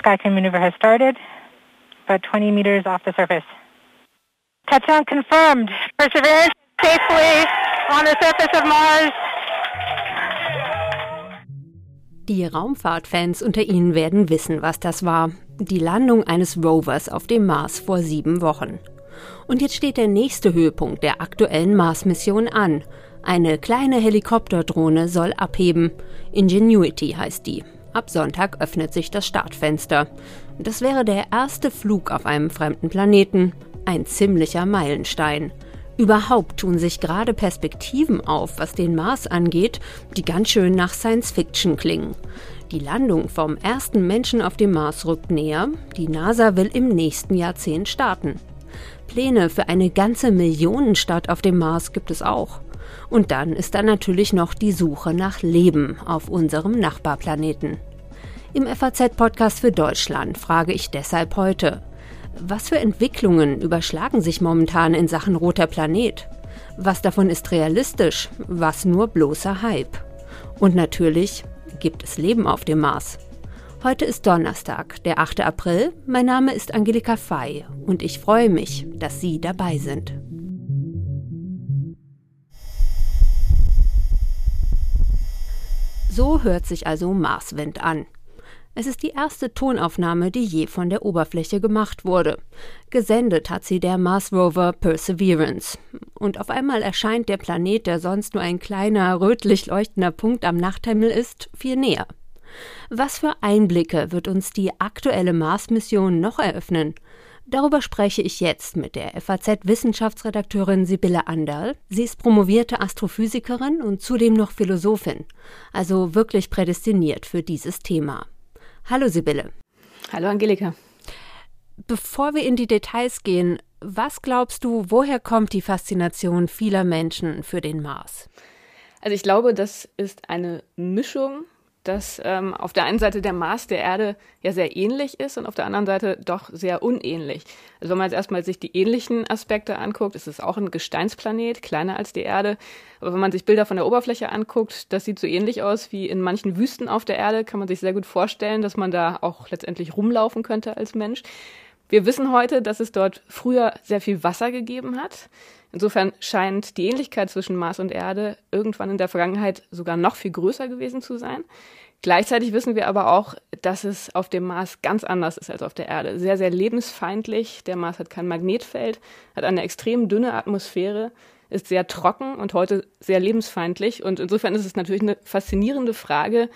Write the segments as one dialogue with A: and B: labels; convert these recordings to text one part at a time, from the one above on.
A: SkyTrain maneuver has started, about 20 meters off the surface. Touchdown confirmed. Perseverance safely on the surface of Mars.
B: Die Raumfahrtfans unter Ihnen werden wissen, was das war. Die Landung eines Rovers auf dem Mars vor sieben Wochen. Und jetzt steht der nächste Höhepunkt der aktuellen Mars-Mission an. Eine kleine Helikopterdrohne soll abheben. Ingenuity heißt die. Ab Sonntag öffnet sich das Startfenster. Das wäre der erste Flug auf einem fremden Planeten. Ein ziemlicher Meilenstein. Überhaupt tun sich gerade Perspektiven auf, was den Mars angeht, die ganz schön nach Science Fiction klingen. Die Landung vom ersten Menschen auf dem Mars rückt näher. Die NASA will im nächsten Jahrzehnt starten. Pläne für eine ganze Millionenstadt auf dem Mars gibt es auch. Und dann ist da natürlich noch die Suche nach Leben auf unserem Nachbarplaneten. Im FAZ-Podcast für Deutschland frage ich deshalb heute, was für Entwicklungen überschlagen sich momentan in Sachen roter Planet? Was davon ist realistisch, was nur bloßer Hype? Und natürlich, gibt es Leben auf dem Mars? Heute ist Donnerstag, der 8. April. Mein Name ist Angelika Fey und ich freue mich, dass Sie dabei sind. So hört sich also Marswind an. Es ist die erste Tonaufnahme, die je von der Oberfläche gemacht wurde. Gesendet hat sie der Mars Rover Perseverance. Und auf einmal erscheint der Planet, der sonst nur ein kleiner, rötlich leuchtender Punkt am Nachthimmel ist, viel näher. Was für Einblicke wird uns die aktuelle Mars-Mission noch eröffnen? Darüber spreche ich jetzt mit der FAZ-Wissenschaftsredakteurin Sibylle Anderl. Sie ist promovierte Astrophysikerin und zudem noch Philosophin, also wirklich prädestiniert für dieses Thema. Hallo Sibylle.
C: Hallo Angelika.
B: Bevor wir in die Details gehen, was glaubst du, woher kommt die Faszination vieler Menschen für den Mars?
C: Also ich glaube, das ist eine Mischung dass ähm, auf der einen Seite der Mars der Erde ja sehr ähnlich ist und auf der anderen Seite doch sehr unähnlich. Also wenn man jetzt erstmal sich die ähnlichen Aspekte anguckt, ist es auch ein Gesteinsplanet, kleiner als die Erde. Aber wenn man sich Bilder von der Oberfläche anguckt, das sieht so ähnlich aus wie in manchen Wüsten auf der Erde, kann man sich sehr gut vorstellen, dass man da auch letztendlich rumlaufen könnte als Mensch. Wir wissen heute, dass es dort früher sehr viel Wasser gegeben hat. Insofern scheint die Ähnlichkeit zwischen Mars und Erde irgendwann in der Vergangenheit sogar noch viel größer gewesen zu sein. Gleichzeitig wissen wir aber auch, dass es auf dem Mars ganz anders ist als auf der Erde. Sehr, sehr lebensfeindlich. Der Mars hat kein Magnetfeld, hat eine extrem dünne Atmosphäre, ist sehr trocken und heute sehr lebensfeindlich. Und insofern ist es natürlich eine faszinierende Frage,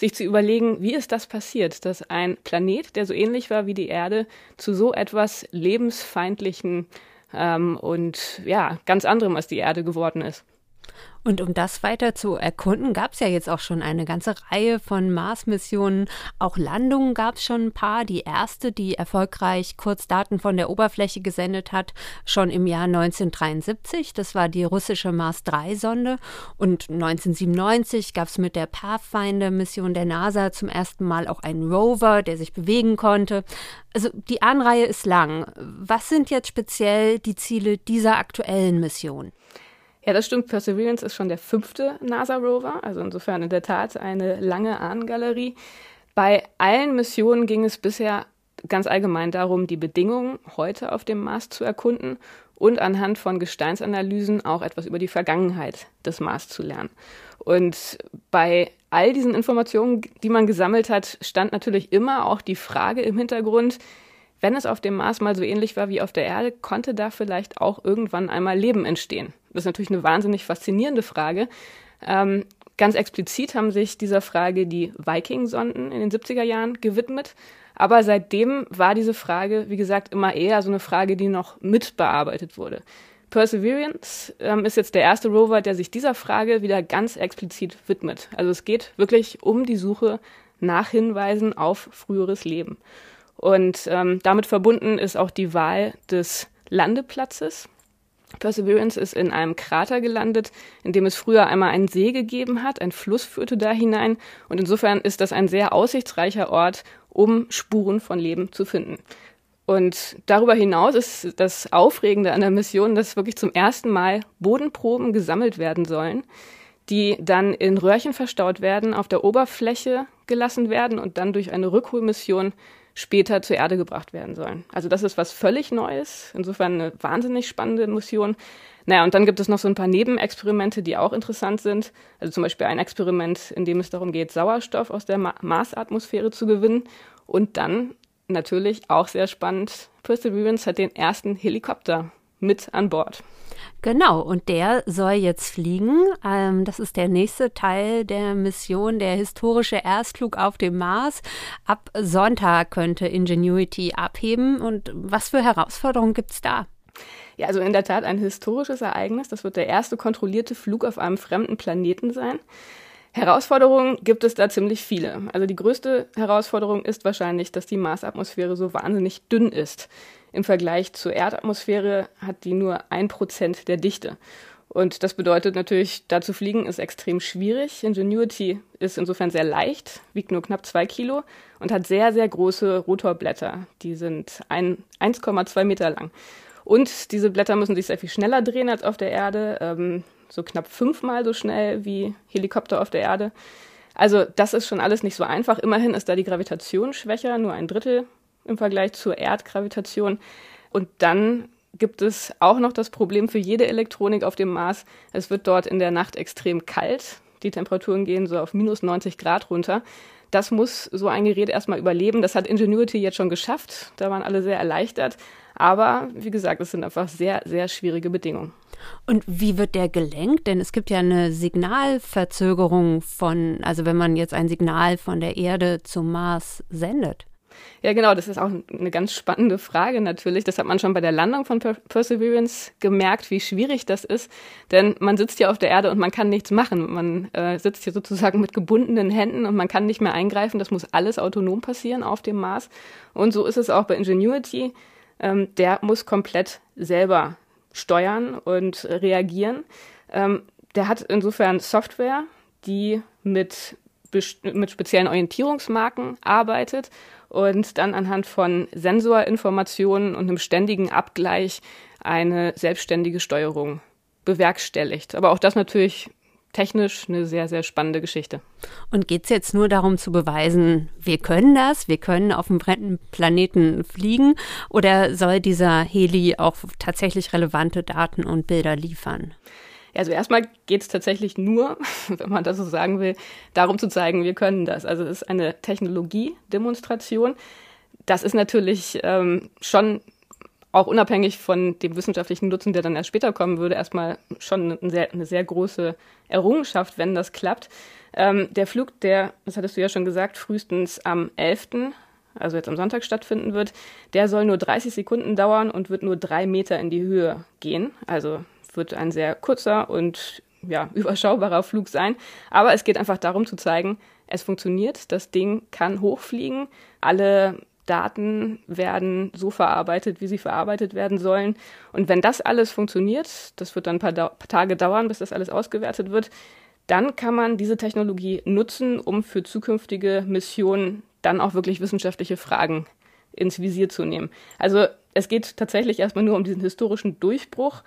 C: sich zu überlegen, wie ist das passiert, dass ein Planet, der so ähnlich war wie die Erde, zu so etwas lebensfeindlichen ähm, und ja, ganz anderem als die Erde geworden ist.
B: Und um das weiter zu erkunden, gab es ja jetzt auch schon eine ganze Reihe von Mars-Missionen. Auch Landungen gab es schon ein paar. Die erste, die erfolgreich Kurzdaten von der Oberfläche gesendet hat, schon im Jahr 1973. Das war die russische Mars-3-Sonde. Und 1997 gab es mit der Pathfinder-Mission der NASA zum ersten Mal auch einen Rover, der sich bewegen konnte. Also die Anreihe ist lang. Was sind jetzt speziell die Ziele dieser aktuellen Mission?
C: Ja, das stimmt. Perseverance ist schon der fünfte NASA-Rover, also insofern in der Tat eine lange Ahnengalerie. Bei allen Missionen ging es bisher ganz allgemein darum, die Bedingungen heute auf dem Mars zu erkunden und anhand von Gesteinsanalysen auch etwas über die Vergangenheit des Mars zu lernen. Und bei all diesen Informationen, die man gesammelt hat, stand natürlich immer auch die Frage im Hintergrund, wenn es auf dem Mars mal so ähnlich war wie auf der Erde, konnte da vielleicht auch irgendwann einmal Leben entstehen? Das ist natürlich eine wahnsinnig faszinierende Frage. Ähm, ganz explizit haben sich dieser Frage die Viking-Sonden in den 70er Jahren gewidmet. Aber seitdem war diese Frage, wie gesagt, immer eher so eine Frage, die noch mitbearbeitet wurde. Perseverance ähm, ist jetzt der erste Rover, der sich dieser Frage wieder ganz explizit widmet. Also es geht wirklich um die Suche nach Hinweisen auf früheres Leben. Und ähm, damit verbunden ist auch die Wahl des Landeplatzes. Perseverance ist in einem Krater gelandet, in dem es früher einmal einen See gegeben hat. Ein Fluss führte da hinein. Und insofern ist das ein sehr aussichtsreicher Ort, um Spuren von Leben zu finden. Und darüber hinaus ist das Aufregende an der Mission, dass wirklich zum ersten Mal Bodenproben gesammelt werden sollen, die dann in Röhrchen verstaut werden, auf der Oberfläche gelassen werden und dann durch eine Rückholmission später zur Erde gebracht werden sollen. Also das ist was völlig Neues, insofern eine wahnsinnig spannende Mission. Naja, und dann gibt es noch so ein paar Nebenexperimente, die auch interessant sind. Also zum Beispiel ein Experiment, in dem es darum geht, Sauerstoff aus der Marsatmosphäre zu gewinnen. Und dann natürlich auch sehr spannend, Perseverance hat den ersten Helikopter mit an Bord.
B: Genau, und der soll jetzt fliegen. Ähm, das ist der nächste Teil der Mission, der historische Erstflug auf dem Mars. Ab Sonntag könnte Ingenuity abheben. Und was für Herausforderungen gibt es da?
C: Ja, also in der Tat ein historisches Ereignis. Das wird der erste kontrollierte Flug auf einem fremden Planeten sein. Herausforderungen gibt es da ziemlich viele. Also die größte Herausforderung ist wahrscheinlich, dass die Marsatmosphäre so wahnsinnig dünn ist. Im Vergleich zur Erdatmosphäre hat die nur ein Prozent der Dichte. Und das bedeutet natürlich, da zu fliegen ist extrem schwierig. Ingenuity ist insofern sehr leicht, wiegt nur knapp zwei Kilo und hat sehr, sehr große Rotorblätter. Die sind 1,2 Meter lang. Und diese Blätter müssen sich sehr viel schneller drehen als auf der Erde, ähm, so knapp fünfmal so schnell wie Helikopter auf der Erde. Also das ist schon alles nicht so einfach. Immerhin ist da die Gravitation schwächer, nur ein Drittel im Vergleich zur Erdgravitation. Und dann gibt es auch noch das Problem für jede Elektronik auf dem Mars. Es wird dort in der Nacht extrem kalt. Die Temperaturen gehen so auf minus 90 Grad runter. Das muss so ein Gerät erstmal überleben. Das hat Ingenuity jetzt schon geschafft. Da waren alle sehr erleichtert. Aber wie gesagt, es sind einfach sehr, sehr schwierige Bedingungen.
B: Und wie wird der gelenkt? Denn es gibt ja eine Signalverzögerung von, also wenn man jetzt ein Signal von der Erde zum Mars sendet.
C: Ja, genau, das ist auch eine ganz spannende Frage natürlich. Das hat man schon bei der Landung von Perseverance gemerkt, wie schwierig das ist. Denn man sitzt hier auf der Erde und man kann nichts machen. Man äh, sitzt hier sozusagen mit gebundenen Händen und man kann nicht mehr eingreifen. Das muss alles autonom passieren auf dem Mars. Und so ist es auch bei Ingenuity. Ähm, der muss komplett selber steuern und reagieren. Ähm, der hat insofern Software, die mit, mit speziellen Orientierungsmarken arbeitet und dann anhand von Sensorinformationen und einem ständigen Abgleich eine selbstständige Steuerung bewerkstelligt. Aber auch das natürlich technisch eine sehr, sehr spannende Geschichte.
B: Und geht es jetzt nur darum zu beweisen, wir können das, wir können auf dem brennenden Planeten fliegen oder soll dieser Heli auch tatsächlich relevante Daten und Bilder liefern?
C: Also erstmal geht es tatsächlich nur, wenn man das so sagen will, darum zu zeigen, wir können das. Also es ist eine Technologiedemonstration. Das ist natürlich ähm, schon auch unabhängig von dem wissenschaftlichen Nutzen, der dann erst später kommen würde, erstmal schon eine sehr, eine sehr große Errungenschaft, wenn das klappt. Ähm, der Flug, der, das hattest du ja schon gesagt, frühestens am 11., also jetzt am Sonntag stattfinden wird, der soll nur 30 Sekunden dauern und wird nur drei Meter in die Höhe gehen. Also wird ein sehr kurzer und ja, überschaubarer Flug sein. Aber es geht einfach darum zu zeigen, es funktioniert, das Ding kann hochfliegen, alle Daten werden so verarbeitet, wie sie verarbeitet werden sollen. Und wenn das alles funktioniert, das wird dann ein paar, da paar Tage dauern, bis das alles ausgewertet wird, dann kann man diese Technologie nutzen, um für zukünftige Missionen dann auch wirklich wissenschaftliche Fragen ins Visier zu nehmen. Also es geht tatsächlich erstmal nur um diesen historischen Durchbruch,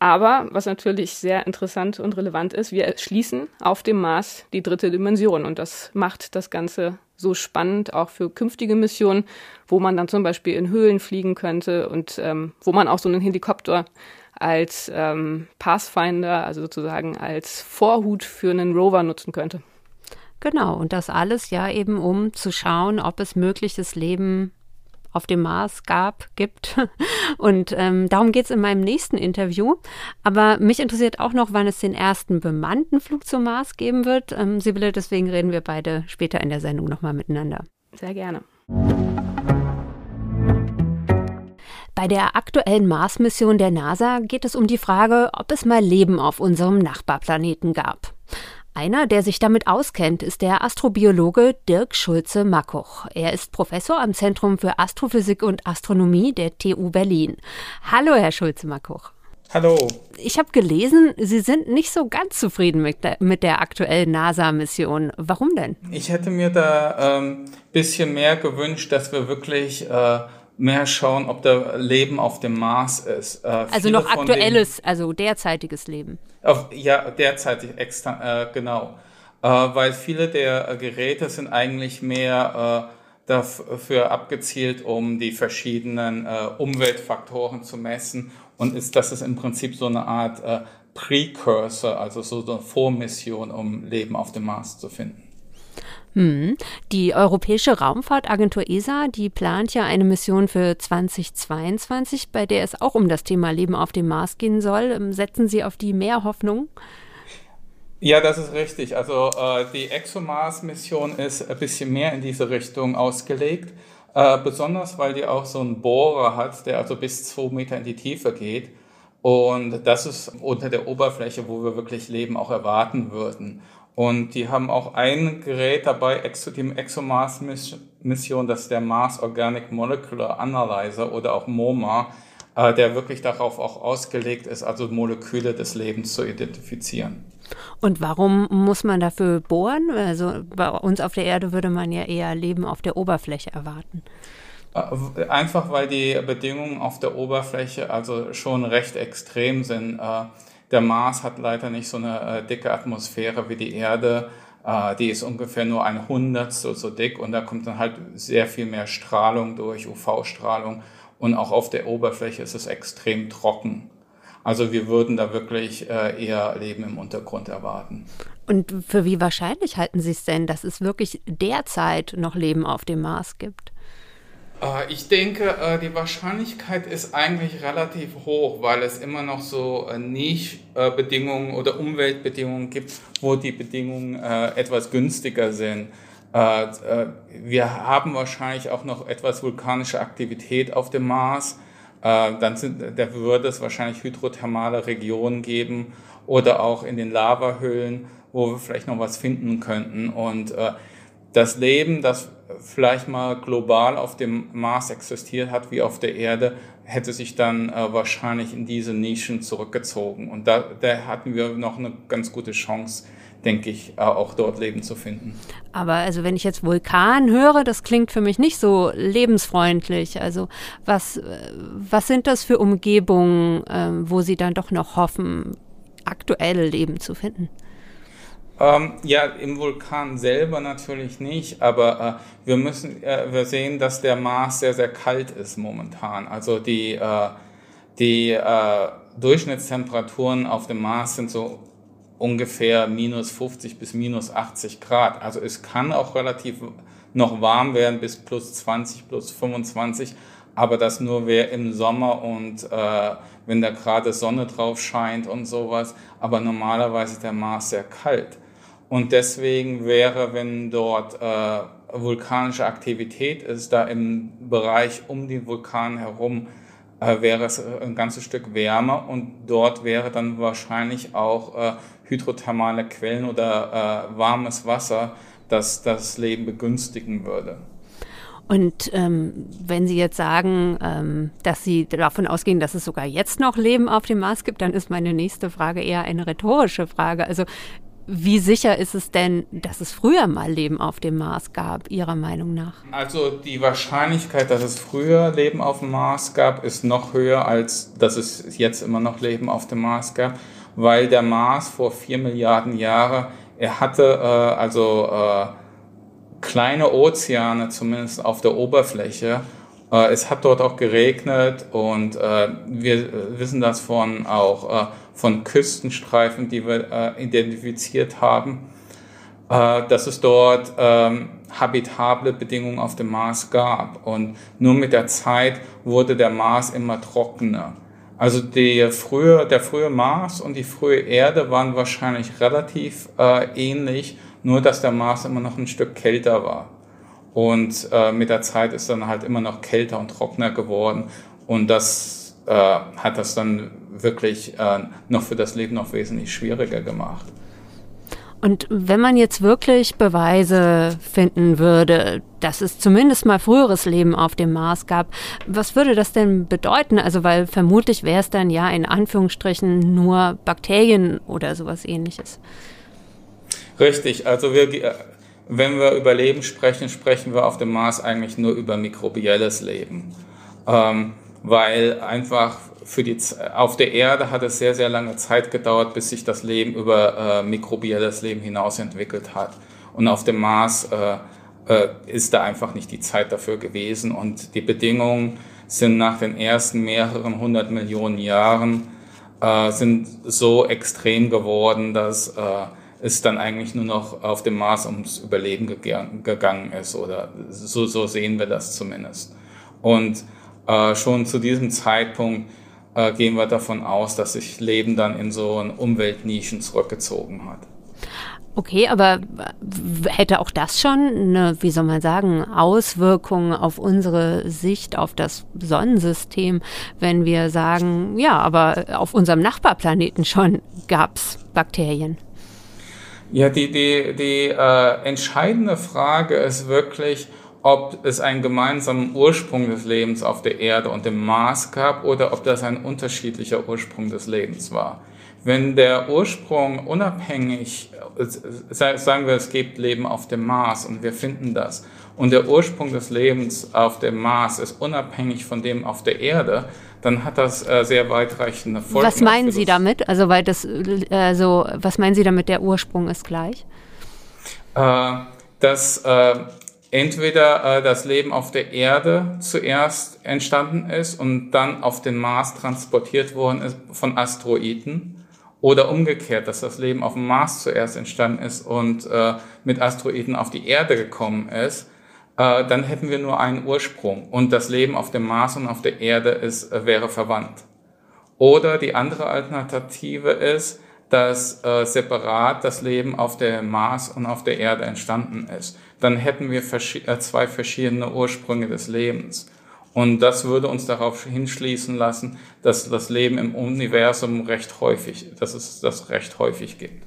C: aber was natürlich sehr interessant und relevant ist, wir schließen auf dem Mars die dritte Dimension und das macht das Ganze so spannend auch für künftige Missionen, wo man dann zum Beispiel in Höhlen fliegen könnte und ähm, wo man auch so einen Helikopter als ähm, Pathfinder, also sozusagen als Vorhut für einen Rover nutzen könnte.
B: Genau, und das alles ja eben, um zu schauen, ob es mögliches Leben auf dem Mars gab, gibt. Und ähm, darum geht es in meinem nächsten Interview. Aber mich interessiert auch noch, wann es den ersten bemannten Flug zum Mars geben wird. Ähm, Sibylle, deswegen reden wir beide später in der Sendung nochmal miteinander.
C: Sehr gerne.
B: Bei der aktuellen Mars-Mission der NASA geht es um die Frage, ob es mal Leben auf unserem Nachbarplaneten gab. Einer, der sich damit auskennt, ist der Astrobiologe Dirk Schulze-Mackuch. Er ist Professor am Zentrum für Astrophysik und Astronomie der TU Berlin. Hallo, Herr Schulze-Mackuch.
D: Hallo.
B: Ich habe gelesen, Sie sind nicht so ganz zufrieden mit der, mit der aktuellen NASA-Mission. Warum denn?
D: Ich hätte mir da ein ähm, bisschen mehr gewünscht, dass wir wirklich äh, mehr schauen, ob da Leben auf dem Mars ist.
B: Äh, also noch aktuelles, denen, also derzeitiges Leben.
D: Auf, ja, derzeitig extra, äh, genau. Äh, weil viele der Geräte sind eigentlich mehr äh, dafür abgezielt, um die verschiedenen äh, Umweltfaktoren zu messen. Und ist, das ist im Prinzip so eine Art äh, Precursor, also so eine Vormission, um Leben auf dem Mars zu finden.
B: Hm. Die Europäische Raumfahrtagentur ESA, die plant ja eine Mission für 2022, bei der es auch um das Thema Leben auf dem Mars gehen soll. Ähm, setzen Sie auf die mehr Hoffnung?
D: Ja, das ist richtig. Also äh, die ExoMars-Mission ist ein bisschen mehr in diese Richtung ausgelegt, äh, besonders weil die auch so einen Bohrer hat, der also bis zwei Meter in die Tiefe geht. Und das ist unter der Oberfläche, wo wir wirklich Leben auch erwarten würden. Und die haben auch ein Gerät dabei, die ExoMars-Mission, das ist der Mars Organic Molecular Analyzer oder auch MOMA, äh, der wirklich darauf auch ausgelegt ist, also Moleküle des Lebens zu identifizieren.
B: Und warum muss man dafür bohren? Also bei uns auf der Erde würde man ja eher Leben auf der Oberfläche erwarten.
D: Äh, einfach weil die Bedingungen auf der Oberfläche also schon recht extrem sind. Der Mars hat leider nicht so eine äh, dicke Atmosphäre wie die Erde. Äh, die ist ungefähr nur ein Hundertstel so dick und da kommt dann halt sehr viel mehr Strahlung durch, UV-Strahlung. Und auch auf der Oberfläche ist es extrem trocken. Also wir würden da wirklich äh, eher Leben im Untergrund erwarten.
B: Und für wie wahrscheinlich halten Sie es denn, dass es wirklich derzeit noch Leben auf dem Mars gibt?
D: Äh, ich denke, äh, die Wahrscheinlichkeit ist eigentlich relativ hoch, weil es immer noch so äh, Nischbedingungen oder Umweltbedingungen gibt, wo die Bedingungen etwas günstiger sind. Wir haben wahrscheinlich auch noch etwas vulkanische Aktivität auf dem Mars. Dann sind, da würde es wahrscheinlich hydrothermale Regionen geben oder auch in den Lavahöhlen, wo wir vielleicht noch was finden könnten. Und das Leben, das vielleicht mal global auf dem Mars existiert hat wie auf der Erde, hätte sich dann äh, wahrscheinlich in diese Nischen zurückgezogen. Und da, da hatten wir noch eine ganz gute Chance, denke ich, äh, auch dort Leben zu finden.
B: Aber also wenn ich jetzt Vulkan höre, das klingt für mich nicht so lebensfreundlich. Also was, äh, was sind das für Umgebungen, äh, wo Sie dann doch noch hoffen, aktuell Leben zu finden?
D: Ähm, ja, im Vulkan selber natürlich nicht, aber äh, wir müssen, äh, wir sehen, dass der Mars sehr, sehr kalt ist momentan. Also die, äh, die äh, Durchschnittstemperaturen auf dem Mars sind so ungefähr minus 50 bis minus 80 Grad. Also es kann auch relativ noch warm werden bis plus 20, plus 25, aber das nur wäre im Sommer und äh, wenn da gerade Sonne drauf scheint und sowas. Aber normalerweise ist der Mars sehr kalt. Und deswegen wäre, wenn dort äh, vulkanische Aktivität ist, da im Bereich um den Vulkan herum, äh, wäre es ein ganzes Stück wärmer und dort wäre dann wahrscheinlich auch äh, hydrothermale Quellen oder äh, warmes Wasser, das das Leben begünstigen würde.
B: Und ähm, wenn Sie jetzt sagen, ähm, dass Sie davon ausgehen, dass es sogar jetzt noch Leben auf dem Mars gibt, dann ist meine nächste Frage eher eine rhetorische Frage. Also wie sicher ist es denn, dass es früher mal Leben auf dem Mars gab, Ihrer Meinung nach?
D: Also die Wahrscheinlichkeit, dass es früher Leben auf dem Mars gab, ist noch höher, als dass es jetzt immer noch Leben auf dem Mars gab, weil der Mars vor vier Milliarden Jahren, er hatte äh, also äh, kleine Ozeane zumindest auf der Oberfläche. Äh, es hat dort auch geregnet und äh, wir wissen das von auch äh, von Küstenstreifen, die wir äh, identifiziert haben, äh, dass es dort ähm, habitable Bedingungen auf dem Mars gab. Und nur mit der Zeit wurde der Mars immer trockener. Also die frühe, der frühe Mars und die frühe Erde waren wahrscheinlich relativ äh, ähnlich, nur dass der Mars immer noch ein Stück kälter war. Und äh, mit der Zeit ist dann halt immer noch kälter und trockener geworden. Und das äh, hat das dann wirklich äh, noch für das Leben noch wesentlich schwieriger gemacht.
B: Und wenn man jetzt wirklich Beweise finden würde, dass es zumindest mal früheres Leben auf dem Mars gab, was würde das denn bedeuten? Also, weil vermutlich wäre es dann ja in Anführungsstrichen nur Bakterien oder sowas ähnliches.
D: Richtig, also wir, äh, wenn wir über Leben sprechen, sprechen wir auf dem Mars eigentlich nur über mikrobielles Leben. ähm, weil einfach für die, auf der Erde hat es sehr, sehr lange Zeit gedauert, bis sich das Leben über äh, mikrobielles Leben hinaus entwickelt hat. Und auf dem Mars äh, äh, ist da einfach nicht die Zeit dafür gewesen. Und die Bedingungen sind nach den ersten mehreren hundert Millionen Jahren äh, sind so extrem geworden, dass äh, es dann eigentlich nur noch auf dem Mars ums Überleben gegangen ist. Oder so, so sehen wir das zumindest. Und äh, schon zu diesem Zeitpunkt äh, gehen wir davon aus, dass sich Leben dann in so einen Umweltnischen zurückgezogen hat.
B: Okay, aber hätte auch das schon eine, wie soll man sagen, Auswirkung auf unsere Sicht auf das Sonnensystem, wenn wir sagen, ja, aber auf unserem Nachbarplaneten schon gab es Bakterien?
D: Ja, die, die, die äh, entscheidende Frage ist wirklich, ob es einen gemeinsamen Ursprung des Lebens auf der Erde und dem Mars gab oder ob das ein unterschiedlicher Ursprung des Lebens war. Wenn der Ursprung unabhängig, sagen wir, es gibt Leben auf dem Mars und wir finden das, und der Ursprung des Lebens auf dem Mars ist unabhängig von dem auf der Erde, dann hat das äh, sehr weitreichende Folgen.
B: Was meinen Sie damit? Also, weil das, äh, so, was meinen Sie damit, der Ursprung ist gleich?
D: Äh, dass äh, entweder äh, das Leben auf der Erde zuerst entstanden ist und dann auf den Mars transportiert worden ist von Asteroiden oder umgekehrt, dass das Leben auf dem Mars zuerst entstanden ist und äh, mit Asteroiden auf die Erde gekommen ist, äh, dann hätten wir nur einen Ursprung und das Leben auf dem Mars und auf der Erde ist, äh, wäre verwandt. Oder die andere Alternative ist, dass äh, separat das Leben auf dem Mars und auf der Erde entstanden ist. Dann hätten wir vers äh, zwei verschiedene Ursprünge des Lebens. Und das würde uns darauf hinschließen lassen, dass das Leben im Universum recht häufig, dass es das recht häufig gibt.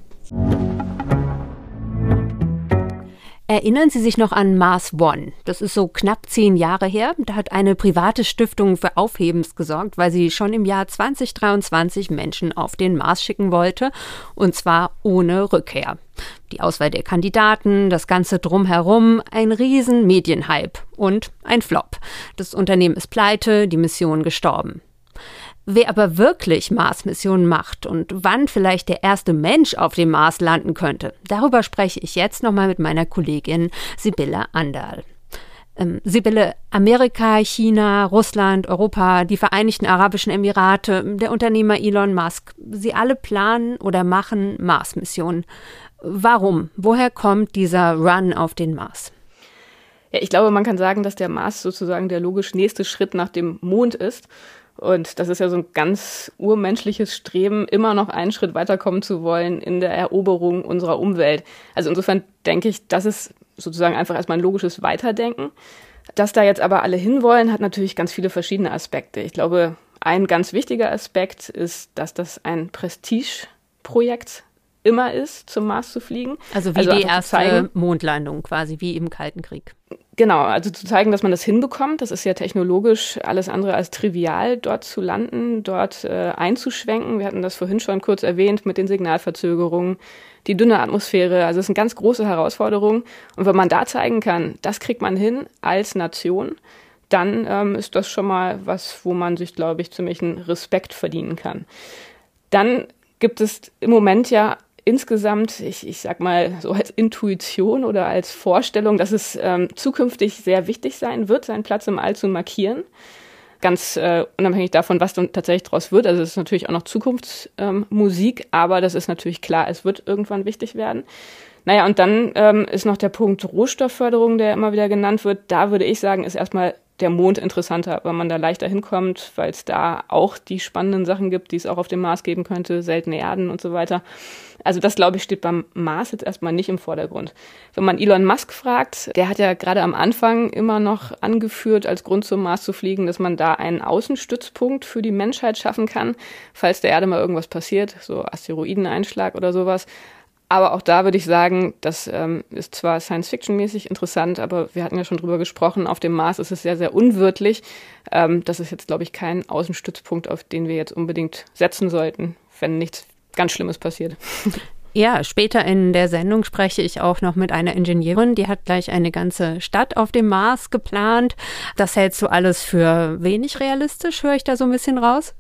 B: Erinnern Sie sich noch an Mars One? Das ist so knapp zehn Jahre her. Da hat eine private Stiftung für Aufhebens gesorgt, weil sie schon im Jahr 2023 Menschen auf den Mars schicken wollte. Und zwar ohne Rückkehr. Die Auswahl der Kandidaten, das Ganze drumherum, ein riesen Medienhype und ein Flop. Das Unternehmen ist pleite, die Mission gestorben. Wer aber wirklich Mars-Missionen macht und wann vielleicht der erste Mensch auf dem Mars landen könnte, darüber spreche ich jetzt nochmal mit meiner Kollegin Sibylle Anderl. Ähm, Sibylle, Amerika, China, Russland, Europa, die Vereinigten Arabischen Emirate, der Unternehmer Elon Musk, sie alle planen oder machen Mars-Missionen. Warum? Woher kommt dieser Run auf den Mars?
C: Ja, ich glaube, man kann sagen, dass der Mars sozusagen der logisch nächste Schritt nach dem Mond ist. Und das ist ja so ein ganz urmenschliches Streben, immer noch einen Schritt weiterkommen zu wollen in der Eroberung unserer Umwelt. Also insofern denke ich, das ist sozusagen einfach erstmal ein logisches Weiterdenken. Dass da jetzt aber alle hinwollen, hat natürlich ganz viele verschiedene Aspekte. Ich glaube, ein ganz wichtiger Aspekt ist, dass das ein Prestigeprojekt immer ist, zum Mars zu fliegen.
B: Also wie also die erste zeigen, Mondlandung quasi, wie im Kalten Krieg.
C: Genau, also zu zeigen, dass man das hinbekommt. Das ist ja technologisch alles andere als trivial, dort zu landen, dort äh, einzuschwenken. Wir hatten das vorhin schon kurz erwähnt mit den Signalverzögerungen, die dünne Atmosphäre. Also es ist eine ganz große Herausforderung. Und wenn man da zeigen kann, das kriegt man hin als Nation, dann ähm, ist das schon mal was, wo man sich, glaube ich, ziemlich einen Respekt verdienen kann. Dann gibt es im Moment ja insgesamt, ich, ich sag mal so als Intuition oder als Vorstellung, dass es ähm, zukünftig sehr wichtig sein wird, seinen Platz im All zu markieren. Ganz äh, unabhängig davon, was dann tatsächlich daraus wird. Also es ist natürlich auch noch Zukunftsmusik, ähm, aber das ist natürlich klar, es wird irgendwann wichtig werden. Naja, und dann ähm, ist noch der Punkt Rohstoffförderung, der immer wieder genannt wird. Da würde ich sagen, ist erstmal der Mond interessanter, weil man da leichter hinkommt, weil es da auch die spannenden Sachen gibt, die es auch auf dem Mars geben könnte, seltene Erden und so weiter. Also das, glaube ich, steht beim Mars jetzt erstmal nicht im Vordergrund. Wenn man Elon Musk fragt, der hat ja gerade am Anfang immer noch angeführt, als Grund zum Mars zu fliegen, dass man da einen Außenstützpunkt für die Menschheit schaffen kann, falls der Erde mal irgendwas passiert, so Asteroideneinschlag oder sowas. Aber auch da würde ich sagen, das ähm, ist zwar Science-Fiction-mäßig interessant, aber wir hatten ja schon drüber gesprochen, auf dem Mars ist es sehr, sehr unwirtlich. Ähm, das ist jetzt, glaube ich, kein Außenstützpunkt, auf den wir jetzt unbedingt setzen sollten, wenn nichts ganz Schlimmes passiert.
B: Ja, später in der Sendung spreche ich auch noch mit einer Ingenieurin, die hat gleich eine ganze Stadt auf dem Mars geplant. Das hältst du alles für wenig realistisch, höre ich da so ein bisschen raus?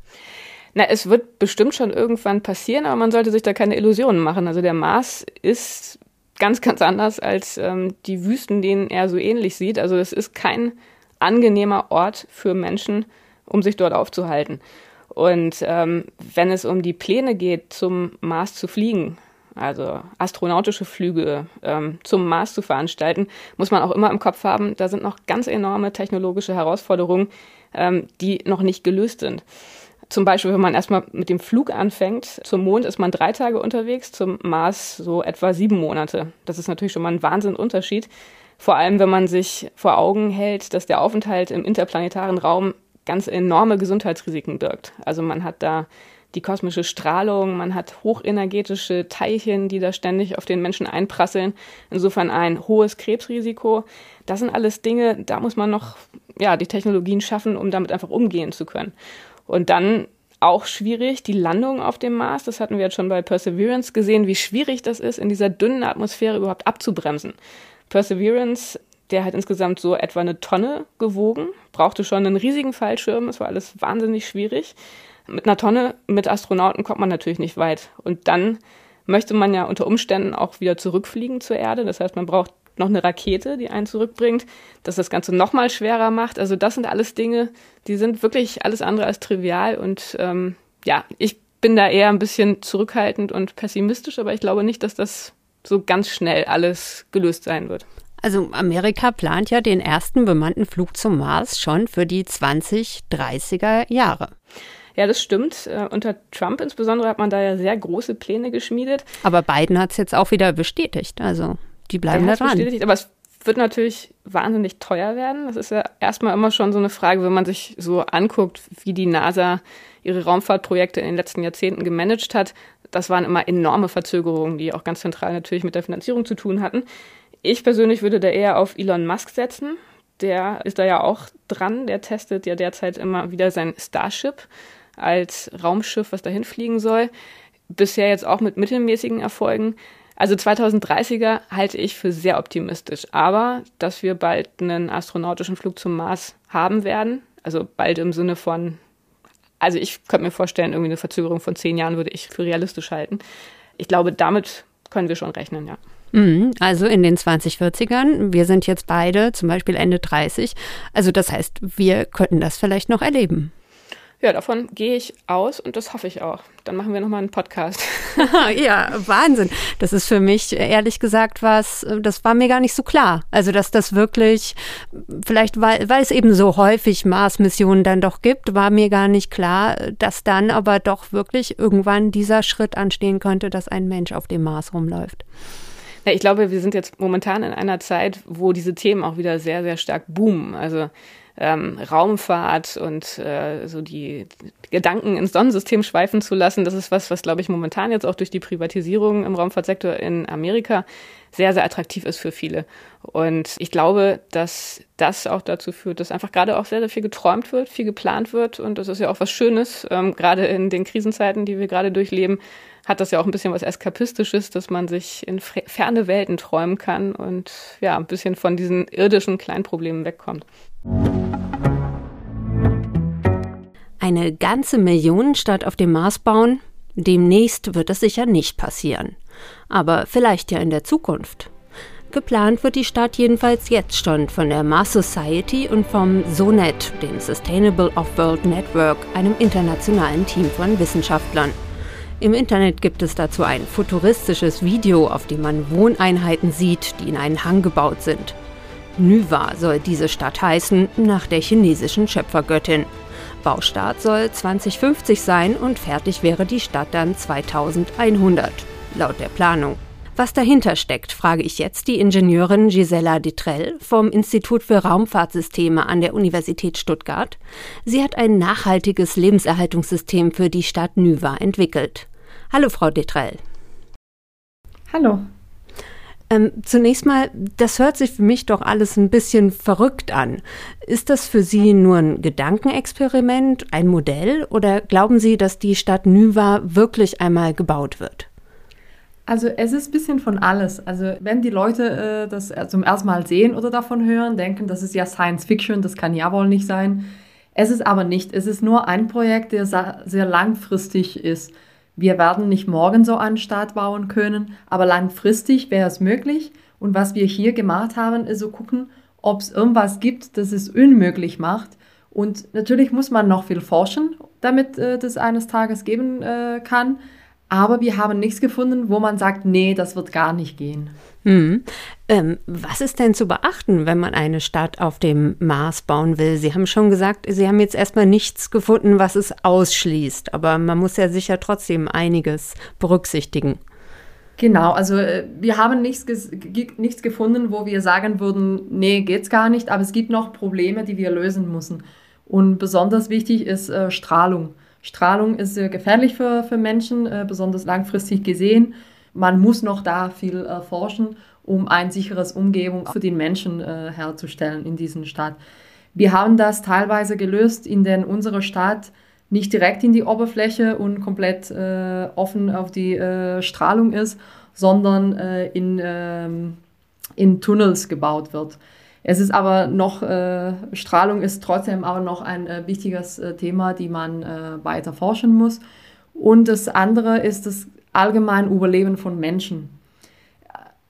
C: Na, es wird bestimmt schon irgendwann passieren, aber man sollte sich da keine Illusionen machen. Also der Mars ist ganz, ganz anders als ähm, die Wüsten, denen er so ähnlich sieht. Also es ist kein angenehmer Ort für Menschen, um sich dort aufzuhalten. Und ähm, wenn es um die Pläne geht, zum Mars zu fliegen, also astronautische Flüge ähm, zum Mars zu veranstalten, muss man auch immer im Kopf haben, da sind noch ganz enorme technologische Herausforderungen, ähm, die noch nicht gelöst sind. Zum Beispiel, wenn man erstmal mit dem Flug anfängt, zum Mond ist man drei Tage unterwegs, zum Mars so etwa sieben Monate. Das ist natürlich schon mal ein Wahnsinnunterschied. Vor allem, wenn man sich vor Augen hält, dass der Aufenthalt im interplanetaren Raum ganz enorme Gesundheitsrisiken birgt. Also man hat da die kosmische Strahlung, man hat hochenergetische Teilchen, die da ständig auf den Menschen einprasseln. Insofern ein hohes Krebsrisiko. Das sind alles Dinge, da muss man noch ja, die Technologien schaffen, um damit einfach umgehen zu können. Und dann auch schwierig, die Landung auf dem Mars, das hatten wir jetzt schon bei Perseverance gesehen, wie schwierig das ist, in dieser dünnen Atmosphäre überhaupt abzubremsen. Perseverance, der hat insgesamt so etwa eine Tonne gewogen, brauchte schon einen riesigen Fallschirm, es war alles wahnsinnig schwierig. Mit einer Tonne mit Astronauten kommt man natürlich nicht weit. Und dann möchte man ja unter Umständen auch wieder zurückfliegen zur Erde. Das heißt, man braucht noch eine Rakete, die einen zurückbringt, dass das Ganze noch mal schwerer macht. Also das sind alles Dinge, die sind wirklich alles andere als trivial. Und ähm, ja, ich bin da eher ein bisschen zurückhaltend und pessimistisch, aber ich glaube nicht, dass das so ganz schnell alles gelöst sein wird.
B: Also Amerika plant ja den ersten bemannten Flug zum Mars schon für die 2030er Jahre.
C: Ja, das stimmt. Äh, unter Trump insbesondere hat man da ja sehr große Pläne geschmiedet.
B: Aber Biden hat es jetzt auch wieder bestätigt. Also die bleiben da dran. Bestätigt,
C: aber es wird natürlich wahnsinnig teuer werden. Das ist ja erstmal immer schon so eine Frage, wenn man sich so anguckt, wie die NASA ihre Raumfahrtprojekte in den letzten Jahrzehnten gemanagt hat. Das waren immer enorme Verzögerungen, die auch ganz zentral natürlich mit der Finanzierung zu tun hatten. Ich persönlich würde da eher auf Elon Musk setzen. Der ist da ja auch dran. Der testet ja derzeit immer wieder sein Starship als Raumschiff, was dahin fliegen soll. Bisher jetzt auch mit mittelmäßigen Erfolgen. Also 2030er halte ich für sehr optimistisch. Aber dass wir bald einen astronautischen Flug zum Mars haben werden, also bald im Sinne von, also ich könnte mir vorstellen, irgendwie eine Verzögerung von zehn Jahren würde ich für realistisch halten. Ich glaube, damit können wir schon rechnen, ja.
B: Mhm, also in den 2040ern. Wir sind jetzt beide zum Beispiel Ende 30. Also das heißt, wir könnten das vielleicht noch erleben.
C: Ja, davon gehe ich aus und das hoffe ich auch. Dann machen wir nochmal einen Podcast.
B: ja, Wahnsinn. Das ist für mich, ehrlich gesagt, was, das war mir gar nicht so klar. Also, dass das wirklich, vielleicht weil, weil es eben so häufig Mars-Missionen dann doch gibt, war mir gar nicht klar, dass dann aber doch wirklich irgendwann dieser Schritt anstehen könnte, dass ein Mensch auf dem Mars rumläuft.
C: Ja, ich glaube, wir sind jetzt momentan in einer Zeit, wo diese Themen auch wieder sehr, sehr stark boomen. Also ähm, Raumfahrt und äh, so die Gedanken ins Sonnensystem schweifen zu lassen. Das ist was, was glaube ich momentan jetzt auch durch die Privatisierung im Raumfahrtsektor in Amerika sehr, sehr attraktiv ist für viele. Und ich glaube, dass das auch dazu führt, dass einfach gerade auch sehr, sehr viel geträumt wird, viel geplant wird. Und das ist ja auch was Schönes, ähm, gerade in den Krisenzeiten, die wir gerade durchleben, hat das ja auch ein bisschen was Eskapistisches, dass man sich in ferne Welten träumen kann und ja, ein bisschen von diesen irdischen Kleinproblemen wegkommt.
B: Eine ganze Millionenstadt auf dem Mars bauen? Demnächst wird das sicher nicht passieren. Aber vielleicht ja in der Zukunft. Geplant wird die Stadt jedenfalls jetzt schon von der Mars Society und vom SONET, dem Sustainable Off-World Network, einem internationalen Team von Wissenschaftlern. Im Internet gibt es dazu ein futuristisches Video, auf dem man Wohneinheiten sieht, die in einen Hang gebaut sind. Nuwa soll diese Stadt heißen, nach der chinesischen Schöpfergöttin. Baustart soll 2050 sein und fertig wäre die Stadt dann 2100, laut der Planung. Was dahinter steckt, frage ich jetzt die Ingenieurin Gisela Detrell vom Institut für Raumfahrtsysteme an der Universität Stuttgart. Sie hat ein nachhaltiges Lebenserhaltungssystem für die Stadt Nuwa entwickelt. Hallo, Frau Detrell.
E: Hallo.
B: Ähm, zunächst mal, das hört sich für mich doch alles ein bisschen verrückt an. Ist das für Sie nur ein Gedankenexperiment, ein Modell oder glauben Sie, dass die Stadt Nuwa wirklich einmal gebaut wird?
E: Also es ist ein bisschen von alles. Also wenn die Leute äh, das zum ersten Mal sehen oder davon hören, denken, das ist ja Science Fiction, das kann ja wohl nicht sein. Es ist aber nicht. Es ist nur ein Projekt, der sehr langfristig ist. Wir werden nicht morgen so einen Staat bauen können, aber langfristig wäre es möglich. Und was wir hier gemacht haben, ist so gucken, ob es irgendwas gibt, das es unmöglich macht. Und natürlich muss man noch viel forschen, damit äh, das eines Tages geben äh, kann. Aber wir haben nichts gefunden, wo man sagt, nee, das wird gar nicht gehen.
B: Hm. Ähm, was ist denn zu beachten, wenn man eine Stadt auf dem Mars bauen will? Sie haben schon gesagt, Sie haben jetzt erstmal nichts gefunden, was es ausschließt. Aber man muss ja sicher trotzdem einiges berücksichtigen.
E: Genau, also äh, wir haben nichts, nichts gefunden, wo wir sagen würden, nee, geht's gar nicht, aber es gibt noch Probleme, die wir lösen müssen. Und besonders wichtig ist äh, Strahlung. Strahlung ist sehr gefährlich für, für Menschen, äh, besonders langfristig gesehen. Man muss noch da viel äh, forschen, um ein sicheres Umgebung für den Menschen äh, herzustellen in diesem Stadt. Wir haben das teilweise gelöst, in der unsere Stadt nicht direkt in die Oberfläche und komplett äh, offen auf die äh, Strahlung ist, sondern äh, in, ähm, in Tunnels gebaut wird. Es ist aber noch, äh, Strahlung ist trotzdem aber noch ein äh, wichtiges äh, Thema, die man äh, weiter forschen muss. Und das andere ist das allgemeine Überleben von Menschen.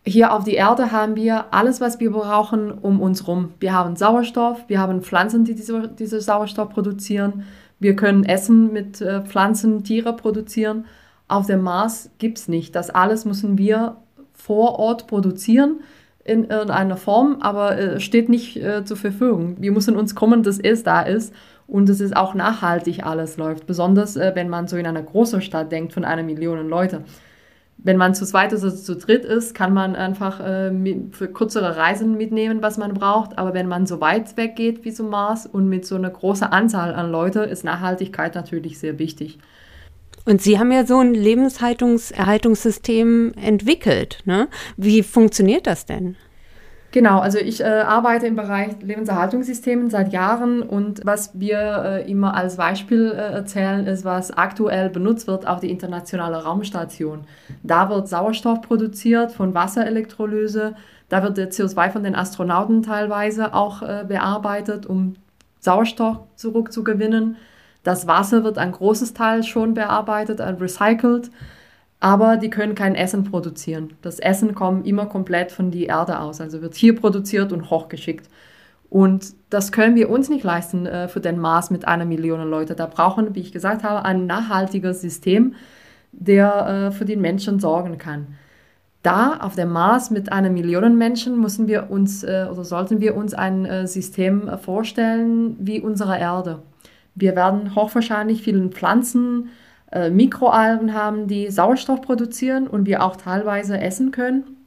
E: Hier auf der Erde haben wir alles, was wir brauchen, um uns herum. Wir haben Sauerstoff, wir haben Pflanzen, die diese, diese Sauerstoff produzieren. Wir können Essen mit äh, Pflanzen, Tiere produzieren. Auf dem Mars gibt es nicht. Das alles müssen wir vor Ort produzieren in irgendeiner Form, aber äh, steht nicht äh, zur Verfügung. Wir müssen uns kommen, dass es da ist und dass es auch nachhaltig alles läuft. Besonders äh, wenn man so in einer großen Stadt denkt von einer Million Leute. Wenn man zu zweit oder zu dritt ist, kann man einfach äh, mit, für kürzere Reisen mitnehmen, was man braucht. Aber wenn man so weit weg geht wie zum Mars und mit so einer großen Anzahl an Leuten, ist Nachhaltigkeit natürlich sehr wichtig.
B: Und Sie haben ja so ein Lebenshaltungserhaltungssystem entwickelt. Ne? Wie funktioniert das denn?
E: Genau, also ich äh, arbeite im Bereich Lebenserhaltungssystemen seit Jahren und was wir äh, immer als Beispiel äh, erzählen, ist, was aktuell benutzt wird auf die internationale Raumstation. Da wird Sauerstoff produziert von Wasserelektrolyse, da wird der CO2 von den Astronauten teilweise auch äh, bearbeitet, um Sauerstoff zurückzugewinnen. Das Wasser wird ein großes Teil schon bearbeitet, recycelt, aber die können kein Essen produzieren. Das Essen kommt immer komplett von der Erde aus, also wird hier produziert und hochgeschickt. Und das können wir uns nicht leisten äh, für den Mars mit einer Million Leute. Da brauchen, wie ich gesagt habe, ein nachhaltiges System, der äh, für die Menschen sorgen kann. Da auf dem Mars mit einer Million Menschen müssen wir uns äh, oder sollten wir uns ein äh, System vorstellen wie unsere Erde. Wir werden hochwahrscheinlich vielen Pflanzen, äh, Mikroalgen haben, die Sauerstoff produzieren und wir auch teilweise essen können.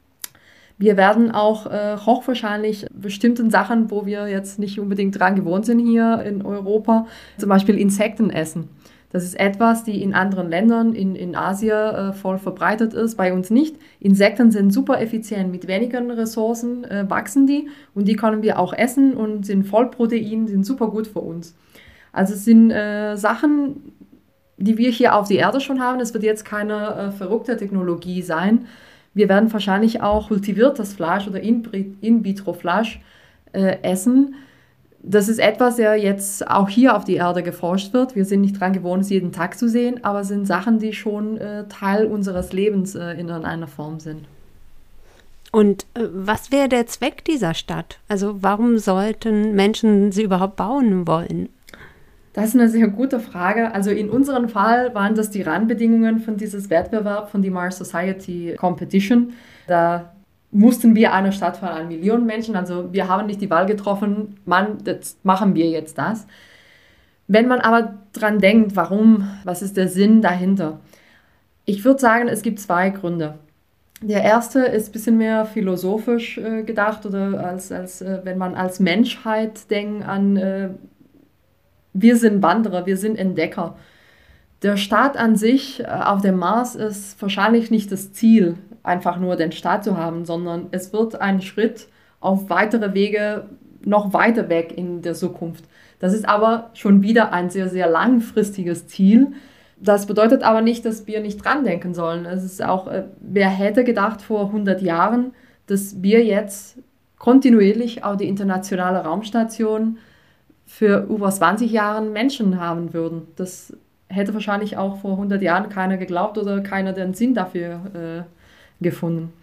E: Wir werden auch äh, hochwahrscheinlich bestimmten Sachen, wo wir jetzt nicht unbedingt dran gewohnt sind hier in Europa, zum Beispiel Insekten essen. Das ist etwas, die in anderen Ländern in, in Asien äh, voll verbreitet ist, bei uns nicht. Insekten sind super effizient, mit wenigen Ressourcen äh, wachsen die und die können wir auch essen und sind voll Protein, sind super gut für uns. Also es sind äh, Sachen, die wir hier auf die Erde schon haben. Es wird jetzt keine äh, verrückte Technologie sein. Wir werden wahrscheinlich auch kultiviertes Fleisch oder In-vitro-Fleisch äh, essen. Das ist etwas, der jetzt auch hier auf die Erde geforscht wird. Wir sind nicht dran gewohnt, es jeden Tag zu sehen, aber es sind Sachen, die schon äh, Teil unseres Lebens äh, in irgendeiner Form sind.
B: Und äh, was wäre der Zweck dieser Stadt? Also warum sollten Menschen sie überhaupt bauen wollen?
E: Das ist eine sehr gute Frage. Also in unserem Fall waren das die Rahmenbedingungen von dieses Wettbewerb von die Mars Society Competition. Da mussten wir eine Stadt von einer Million Menschen, also wir haben nicht die Wahl getroffen, Mann, jetzt machen wir jetzt das. Wenn man aber dran denkt, warum, was ist der Sinn dahinter? Ich würde sagen, es gibt zwei Gründe. Der erste ist ein bisschen mehr philosophisch äh, gedacht oder als, als äh, wenn man als Menschheit denkt an äh, wir sind Wanderer, wir sind Entdecker. Der Staat an sich äh, auf dem Mars ist wahrscheinlich nicht das Ziel, einfach nur den Staat zu haben, sondern es wird ein Schritt auf weitere Wege noch weiter weg in der Zukunft. Das ist aber schon wieder ein sehr, sehr langfristiges Ziel. Das bedeutet aber nicht, dass wir nicht dran denken sollen. Es ist auch, äh, wer hätte gedacht vor 100 Jahren, dass wir jetzt kontinuierlich auf die internationale Raumstation für über 20 Jahren Menschen haben würden. Das hätte wahrscheinlich auch vor 100 Jahren keiner geglaubt oder keiner den Sinn dafür äh, gefunden.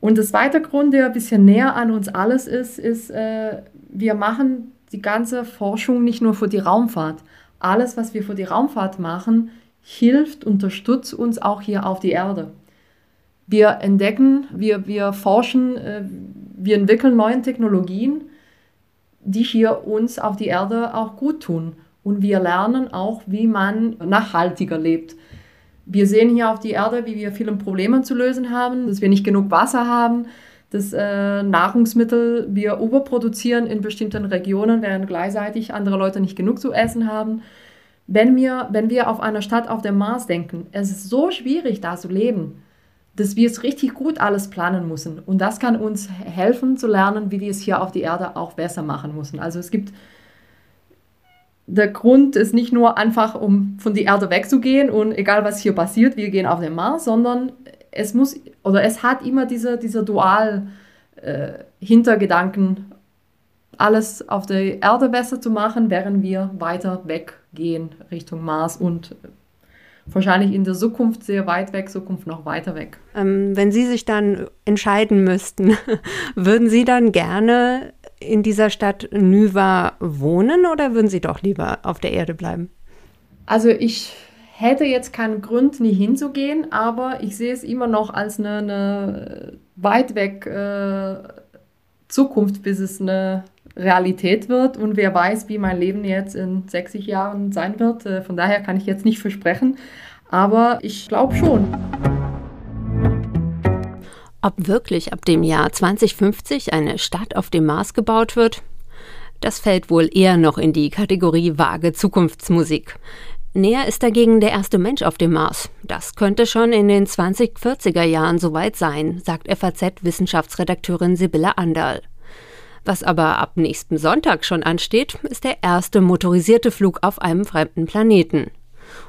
E: Und der zweite Grund, der ein bisschen näher an uns alles ist, ist, äh, wir machen die ganze Forschung nicht nur für die Raumfahrt. Alles, was wir für die Raumfahrt machen, hilft, unterstützt uns auch hier auf die Erde. Wir entdecken, wir, wir forschen, äh, wir entwickeln neue Technologien, die hier uns auf die Erde auch gut tun. Und wir lernen auch, wie man nachhaltiger lebt. Wir sehen hier auf die Erde, wie wir viele Probleme zu lösen haben, dass wir nicht genug Wasser haben, dass äh, Nahrungsmittel wir überproduzieren in bestimmten Regionen, während gleichzeitig andere Leute nicht genug zu essen haben. Wenn wir, wenn wir auf einer Stadt auf dem Mars denken, es ist so schwierig, da zu leben, dass wir es richtig gut alles planen müssen. Und das kann uns helfen zu lernen, wie wir es hier auf der Erde auch besser machen müssen. Also es gibt der Grund ist nicht nur einfach, um von der Erde wegzugehen und egal was hier passiert, wir gehen auf den Mars, sondern es muss oder es hat immer diese, dieser Dual äh, Hintergedanken, alles auf der Erde besser zu machen, während wir weiter weggehen Richtung Mars und wahrscheinlich in der Zukunft sehr weit weg, Zukunft noch weiter weg.
B: Ähm, wenn Sie sich dann entscheiden müssten, würden Sie dann gerne in dieser Stadt Nuva wohnen oder würden Sie doch lieber auf der Erde bleiben?
E: Also ich hätte jetzt keinen Grund, nie hinzugehen, aber ich sehe es immer noch als eine, eine weit weg äh, Zukunft, bis es eine Realität wird und wer weiß, wie mein Leben jetzt in 60 Jahren sein wird. Äh, von daher kann ich jetzt nicht versprechen, aber ich glaube schon.
B: Ob wirklich ab dem Jahr 2050 eine Stadt auf dem Mars gebaut wird? Das fällt wohl eher noch in die Kategorie vage Zukunftsmusik. Näher ist dagegen der erste Mensch auf dem Mars. Das könnte schon in den 2040er Jahren soweit sein, sagt FAZ-Wissenschaftsredakteurin Sibylle Anderl. Was aber ab nächsten Sonntag schon ansteht, ist der erste motorisierte Flug auf einem fremden Planeten.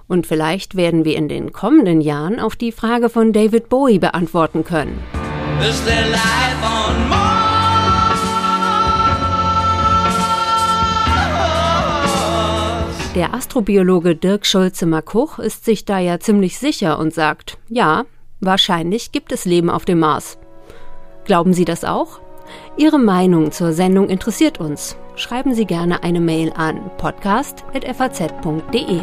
B: Und vielleicht werden wir in den kommenden Jahren auch die Frage von David Bowie beantworten können. Der Astrobiologe Dirk Schulze-Makuch ist sich da ja ziemlich sicher und sagt, ja, wahrscheinlich gibt es Leben auf dem Mars. Glauben Sie das auch? Ihre Meinung zur Sendung interessiert uns. Schreiben Sie gerne eine Mail an podcast.faz.de.